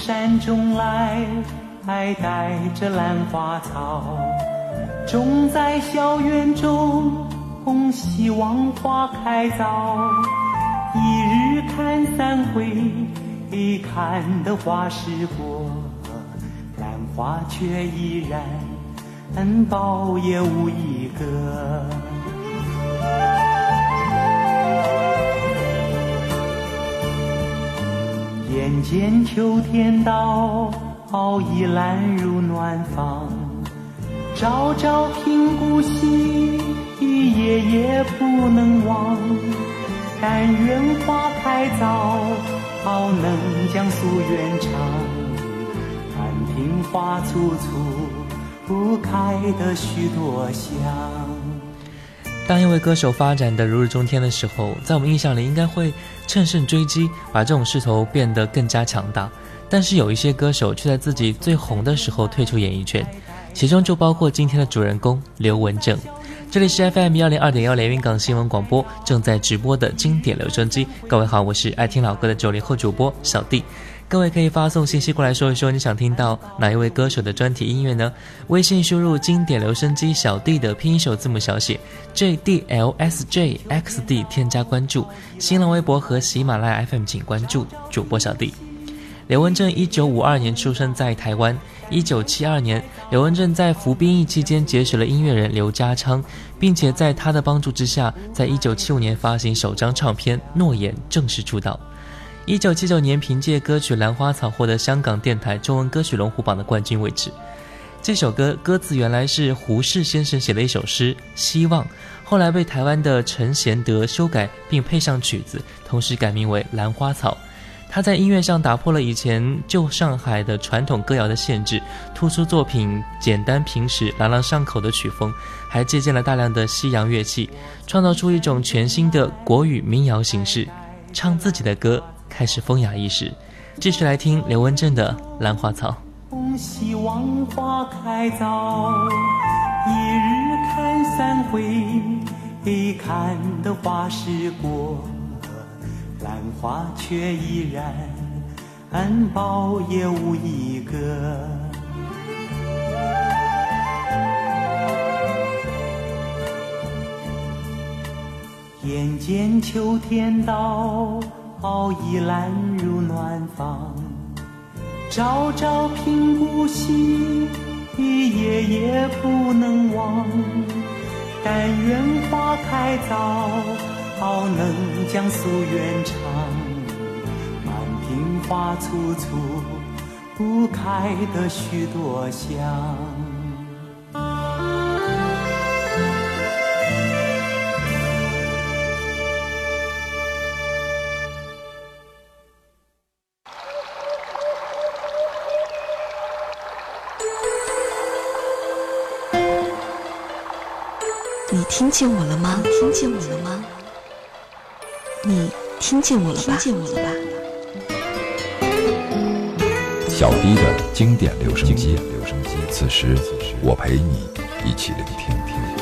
山中来，还带着兰花草，种在校园中，希望花开早。一日看三回，看得花时过，兰花却依然苞也无一个。眼见秋天到，已兰入暖房，朝朝频顾惜，夜夜不能忘。但愿花开早，能将夙愿偿。但听花簇簇，不开的许多香。当一位歌手发展的如日中天的时候，在我们印象里应该会乘胜追击，把这种势头变得更加强大。但是有一些歌手却在自己最红的时候退出演艺圈，其中就包括今天的主人公刘文正。这里是 FM 幺零二点幺连云港新闻广播正在直播的经典留声机。各位好，我是爱听老歌的九零后主播小弟。各位可以发送信息过来说一说你想听到哪一位歌手的专题音乐呢？微信输入经典留声机小弟的拼音首字母小写 J D L S J X D 添加关注。新浪微博和喜马拉雅 FM 请关注主播小弟。刘文正一九五二年出生在台湾。一九七二年，刘文正在服兵役期间结识了音乐人刘家昌，并且在他的帮助之下，在一九七五年发行首张唱片《诺言》，正式出道。一九七九年，凭借歌曲《兰花草》获得香港电台中文歌曲龙虎榜的冠军位置。这首歌歌词原来是胡适先生写的一首诗《希望》，后来被台湾的陈贤德修改并配上曲子，同时改名为《兰花草》。他在音乐上打破了以前旧上海的传统歌谣的限制，突出作品简单平实、朗朗上口的曲风，还借鉴了大量的西洋乐器，创造出一种全新的国语民谣形式，唱自己的歌开始风雅一时。继续来听刘文正的《兰花草》。希望花开早，一日看三回，看得花时过。兰花却依然，苞也无一个。眼见秋天到，已揽入暖房。朝朝频顾惜，夜夜不能忘。但愿花开早。能将夙愿偿，满庭花簇簇，不开的许多香。你听见我了吗？你听见我了吗？你听见我了吧？听见我了吧？小 D 的经典留声机，此时我陪你一起聆听。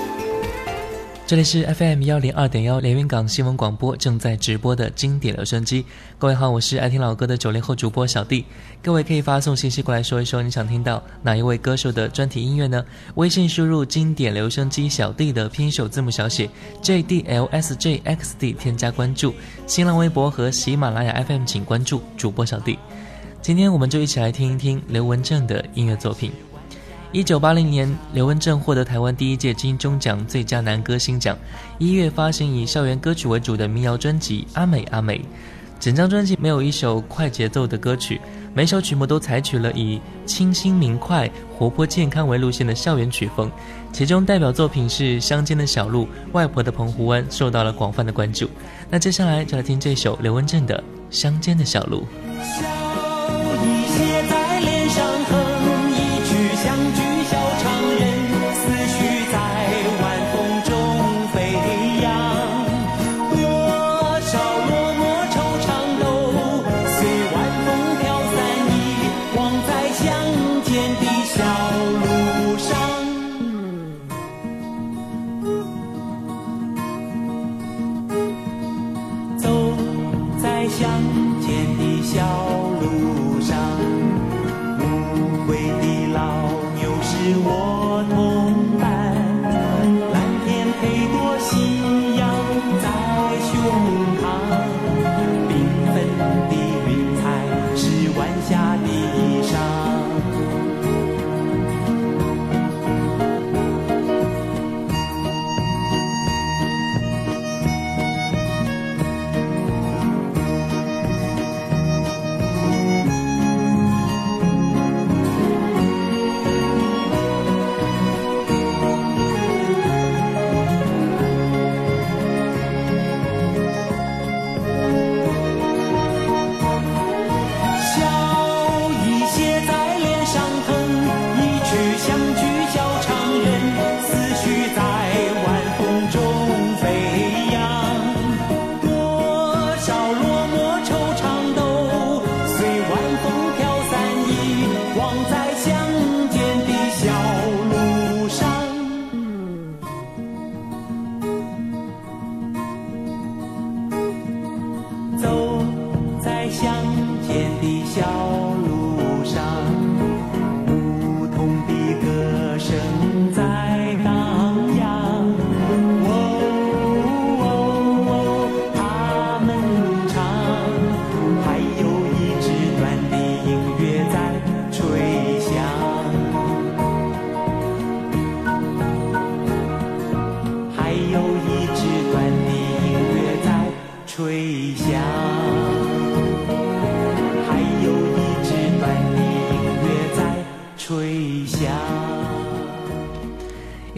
这里是 FM 幺零二点幺连云港新闻广播正在直播的经典留声机。各位好，我是爱听老歌的九零后主播小弟。各位可以发送信息过来说一说你想听到哪一位歌手的专题音乐呢？微信输入经典留声机小弟的拼音首字母小写 J D L S J X D 添加关注。新浪微博和喜马拉雅 FM 请关注主播小弟。今天我们就一起来听一听刘文正的音乐作品。一九八零年，刘文正获得台湾第一届金钟奖最佳男歌星奖。一月发行以校园歌曲为主的民谣专辑《阿美阿美》，整张专辑没有一首快节奏的歌曲，每首曲目都采取了以清新明快、活泼健康为路线的校园曲风。其中代表作品是《乡间的小路》，《外婆的澎湖湾》受到了广泛的关注。那接下来就来听这首刘文正的《乡间的小路》。乡间的小路上，无悔的老牛是我。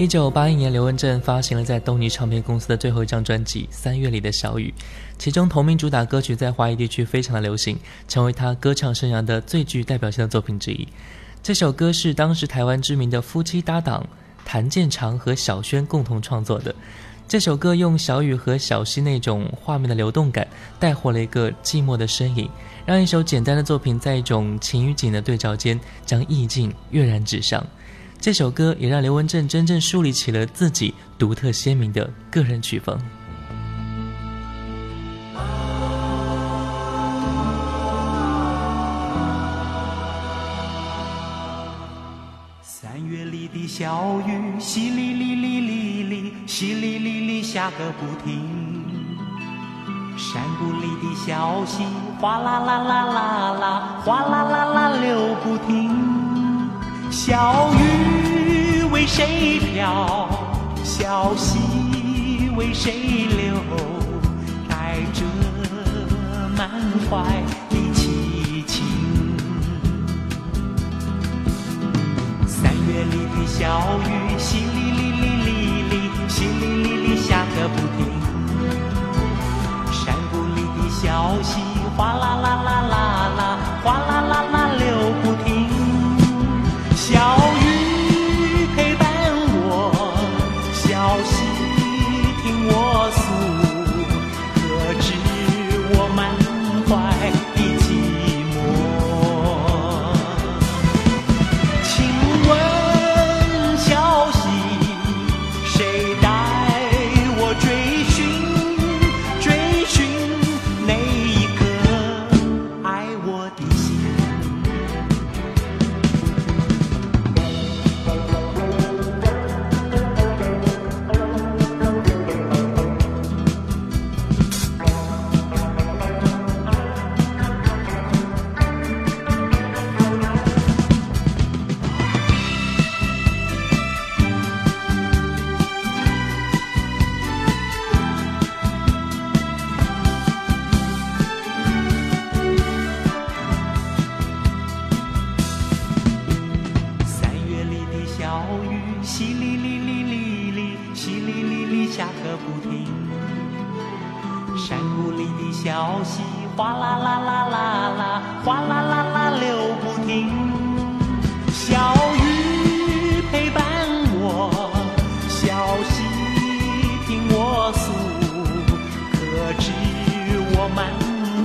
一九八一年，刘文正发行了在东尼唱片公司的最后一张专辑《三月里的小雨》，其中同名主打歌曲在华语地区非常的流行，成为他歌唱生涯的最具代表性的作品之一。这首歌是当时台湾知名的夫妻搭档谭健常和小轩共同创作的。这首歌用小雨和小溪那种画面的流动感，带火了一个寂寞的身影，让一首简单的作品在一种情与景的对照间，将意境跃然纸上。这首歌也让刘文正真正树立起了自己独特鲜明的个人曲风。三月里的小雨，淅沥沥沥沥沥，淅沥沥沥下个不停。山谷里的小溪，哗啦啦啦啦啦，哗啦啦啦流不停。小雨为谁飘？小溪为谁流？带着满怀的凄清。三月里的小雨，淅沥沥沥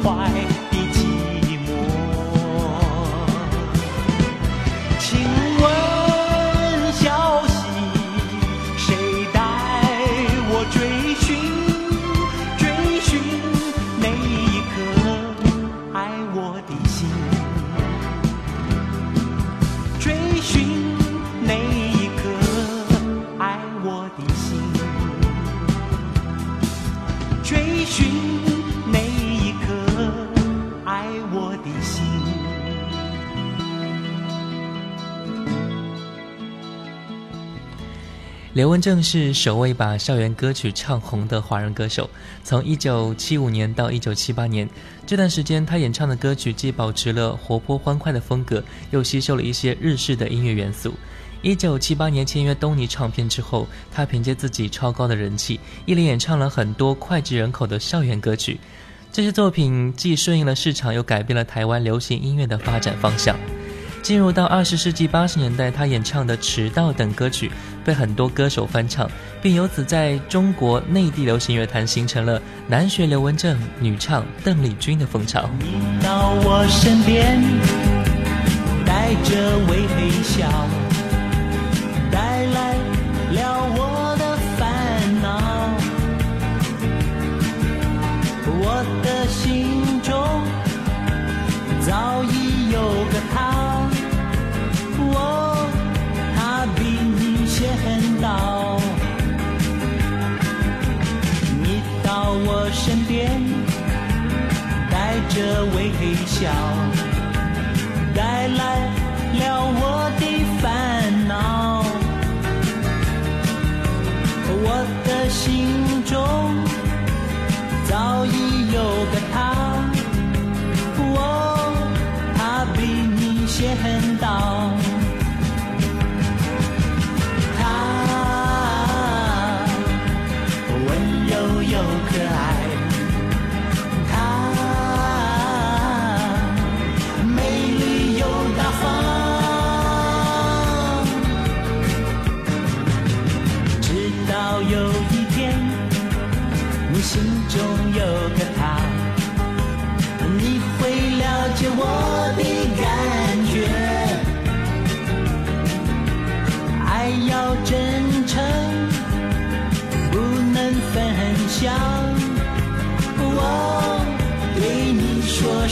怀的寂刘文正是首位把校园歌曲唱红的华人歌手。从1975年到1978年这段时间，他演唱的歌曲既保持了活泼欢快的风格，又吸收了一些日式的音乐元素。1978年签约东尼唱片之后，他凭借自己超高的人气，一连演唱了很多脍炙人口的校园歌曲。这些作品既顺应了市场，又改变了台湾流行音乐的发展方向。进入到二十世纪八十年代，他演唱的《迟到》等歌曲被很多歌手翻唱，并由此在中国内地流行乐坛形成了男学刘文正、女唱邓丽君的风潮。你到我身边，带着微笑，带来了我的烦恼。我的心中早已有个他，微笑，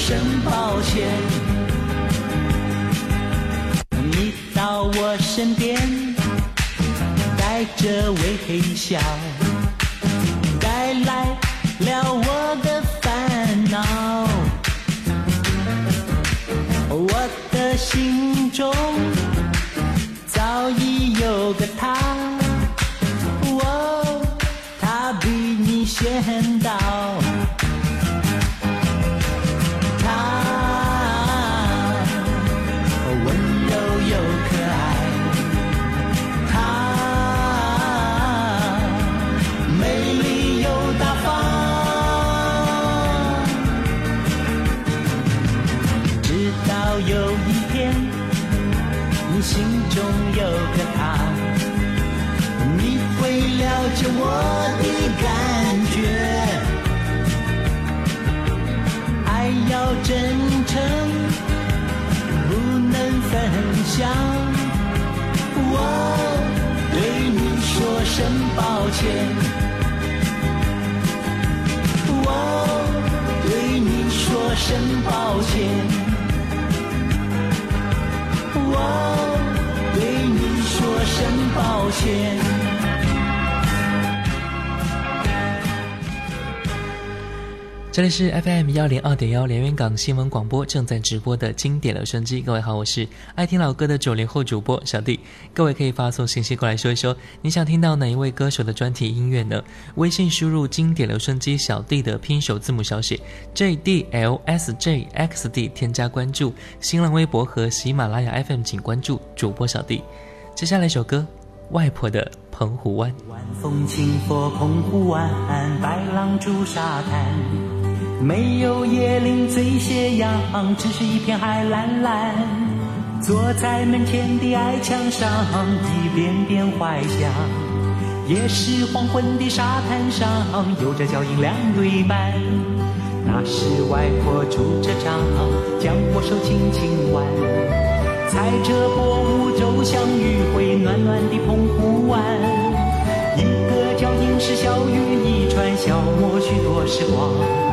声抱歉，你到我身边，带着微笑。抱歉。我对你说声抱歉。我对你说声抱歉。这里是 FM 幺零二点幺连云港新闻广播正在直播的经典留声机。各位好，我是爱听老歌的九零后主播小弟。各位可以发送信息过来说一说，你想听到哪一位歌手的专题音乐呢？微信输入经典留声机小弟的拼首字母小写 J D L S J X D，添加关注。新浪微博和喜马拉雅 FM 请关注主播小弟。接下来一首歌，外婆的澎湖湾。晚风轻拂澎湖湾，白浪逐沙滩。没有椰林醉斜阳，只是一片海蓝蓝。坐在门前的矮墙上，一遍遍怀想。也是黄昏的沙滩上，有着脚印两对半。那是外婆拄着杖，将我手轻轻挽。踩着薄雾走向余晖暖暖的澎湖湾。一个脚印是小雨一串，消磨许多时光。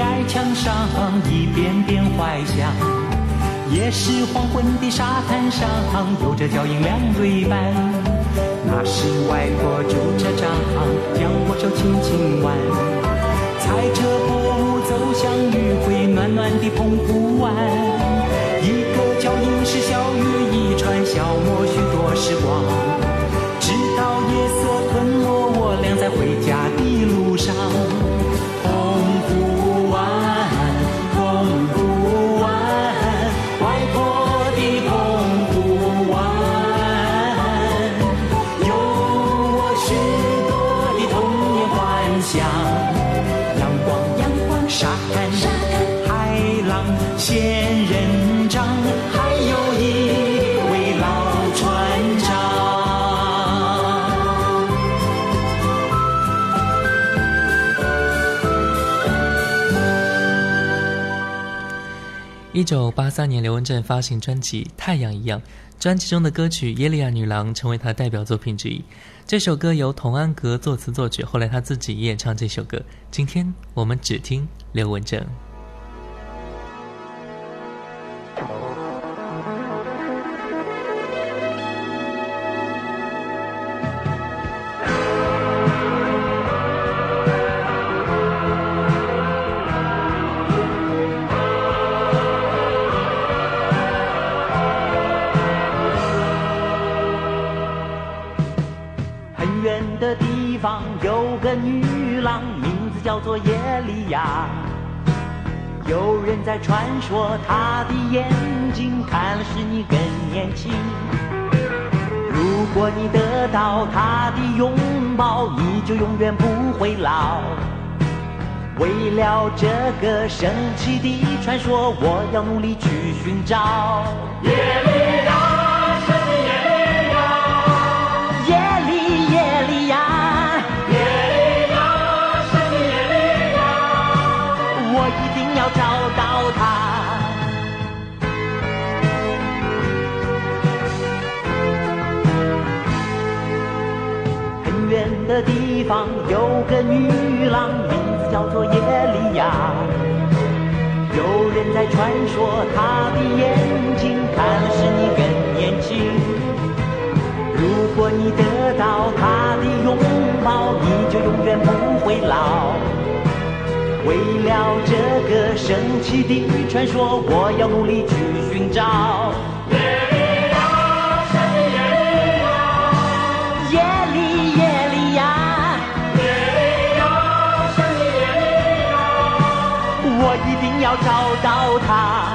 矮墙上一遍遍怀想，也是黄昏的沙滩上，有着脚印两对半。那是外婆拄着杖，将我手轻轻挽。踩着薄雾走向余晖暖暖的澎湖湾。一个脚印是小雨一串，消磨许多时光。一九八三年，刘文正发行专辑《太阳一样》，专辑中的歌曲《耶利亚女郎》成为他代表作品之一。这首歌由童安格作词作曲，后来他自己演唱这首歌。今天我们只听刘文正。在传说，他的眼睛看了使你更年轻。如果你得到他的拥抱，你就永远不会老。为了这个神奇的传说，我要努力去寻找。耶利的地方有个女郎，名字叫做耶利亚。有人在传说，她的眼睛看了使你更年轻。如果你得到她的拥抱，你就永远不会老。为了这个神奇的传说，我要努力去寻找。要找到他。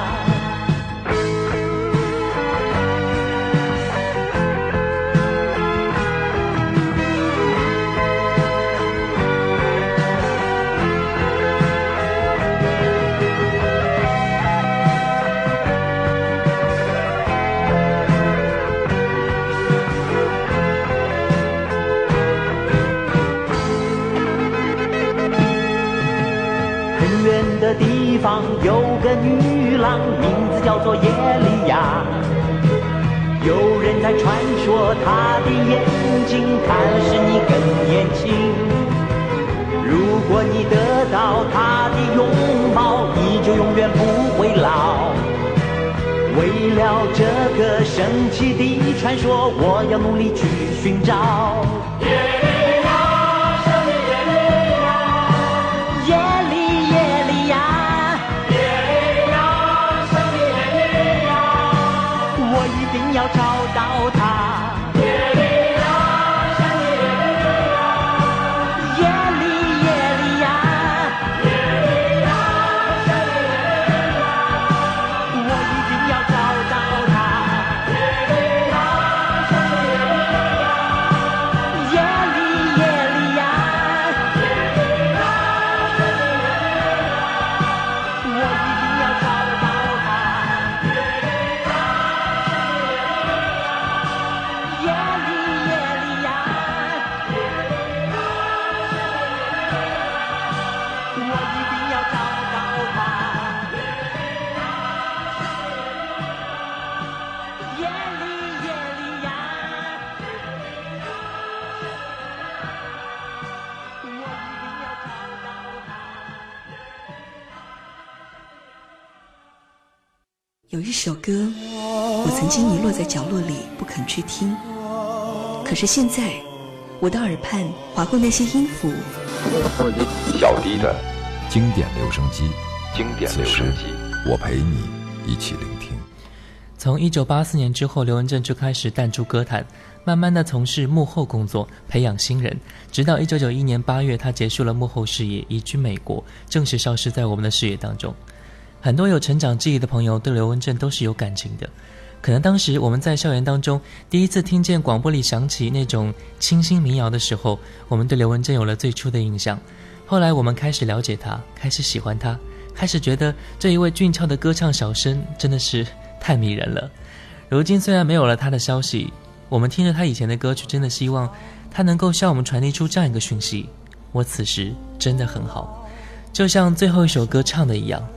有个女郎，名字叫做耶利亚。有人在传说，她的眼睛看了使你更年轻。如果你得到她的拥抱，你就永远不会老。为了这个神奇的传说，我要努力去寻找。有一首歌，我曾经遗落在角落里不肯去听，可是现在，我的耳畔划过那些音符，小迪的经典留声机，经典留声机我陪你一起聆听。从一九八四年之后，刘文正就开始淡出歌坛，慢慢的从事幕后工作，培养新人。直到一九九一年八月，他结束了幕后事业，移居美国，正式消失在我们的视野当中。很多有成长记忆的朋友对刘文正都是有感情的。可能当时我们在校园当中第一次听见广播里响起那种清新民谣的时候，我们对刘文正有了最初的印象。后来我们开始了解他，开始喜欢他，开始觉得这一位俊俏的歌唱小生真的是太迷人了。如今虽然没有了他的消息，我们听着他以前的歌曲，真的希望他能够向我们传递出这样一个讯息：我此时真的很好，就像最后一首歌唱的一样。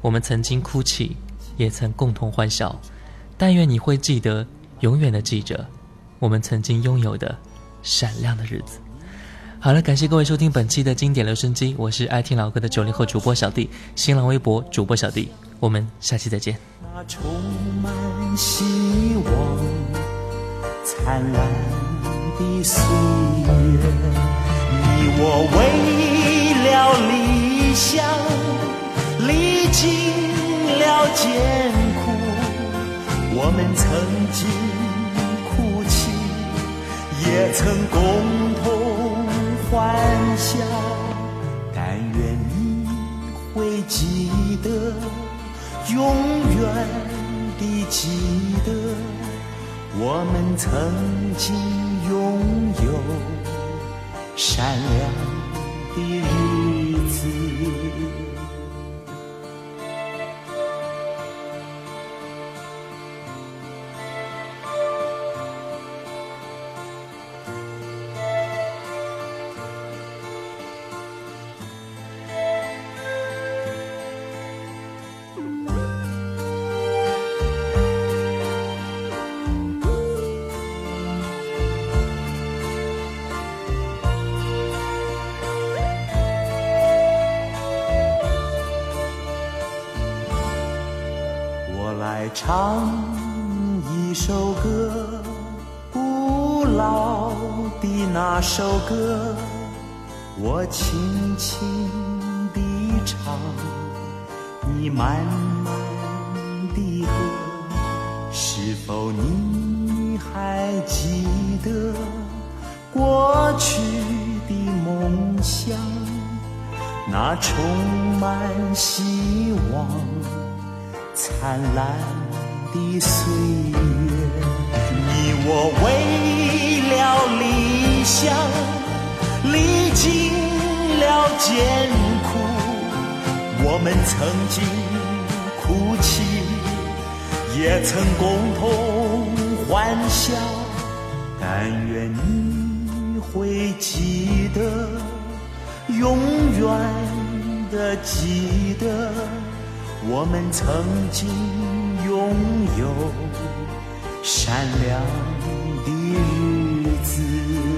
我们曾经哭泣，也曾共同欢笑。但愿你会记得，永远的记着，我们曾经拥有的闪亮的日子。好了，感谢各位收听本期的经典留声机，我是爱听老歌的九零后主播小弟，新浪微博主播小弟，我们下期再见。那充满希望、灿烂的岁月，你我为了理想历经了艰苦，我们曾经哭泣，也曾共同欢笑。但愿你会记得，永远地记得，我们曾经拥有闪亮的日唱一首歌，古老的那首歌，我轻轻地唱，你慢慢地和。是否你还记得过去的梦想？那充满希望。灿烂的岁月，你我为了理想历尽了艰苦，我们曾经哭泣，也曾共同欢笑。但愿你会记得，永远的记得。我们曾经拥有善良的日子。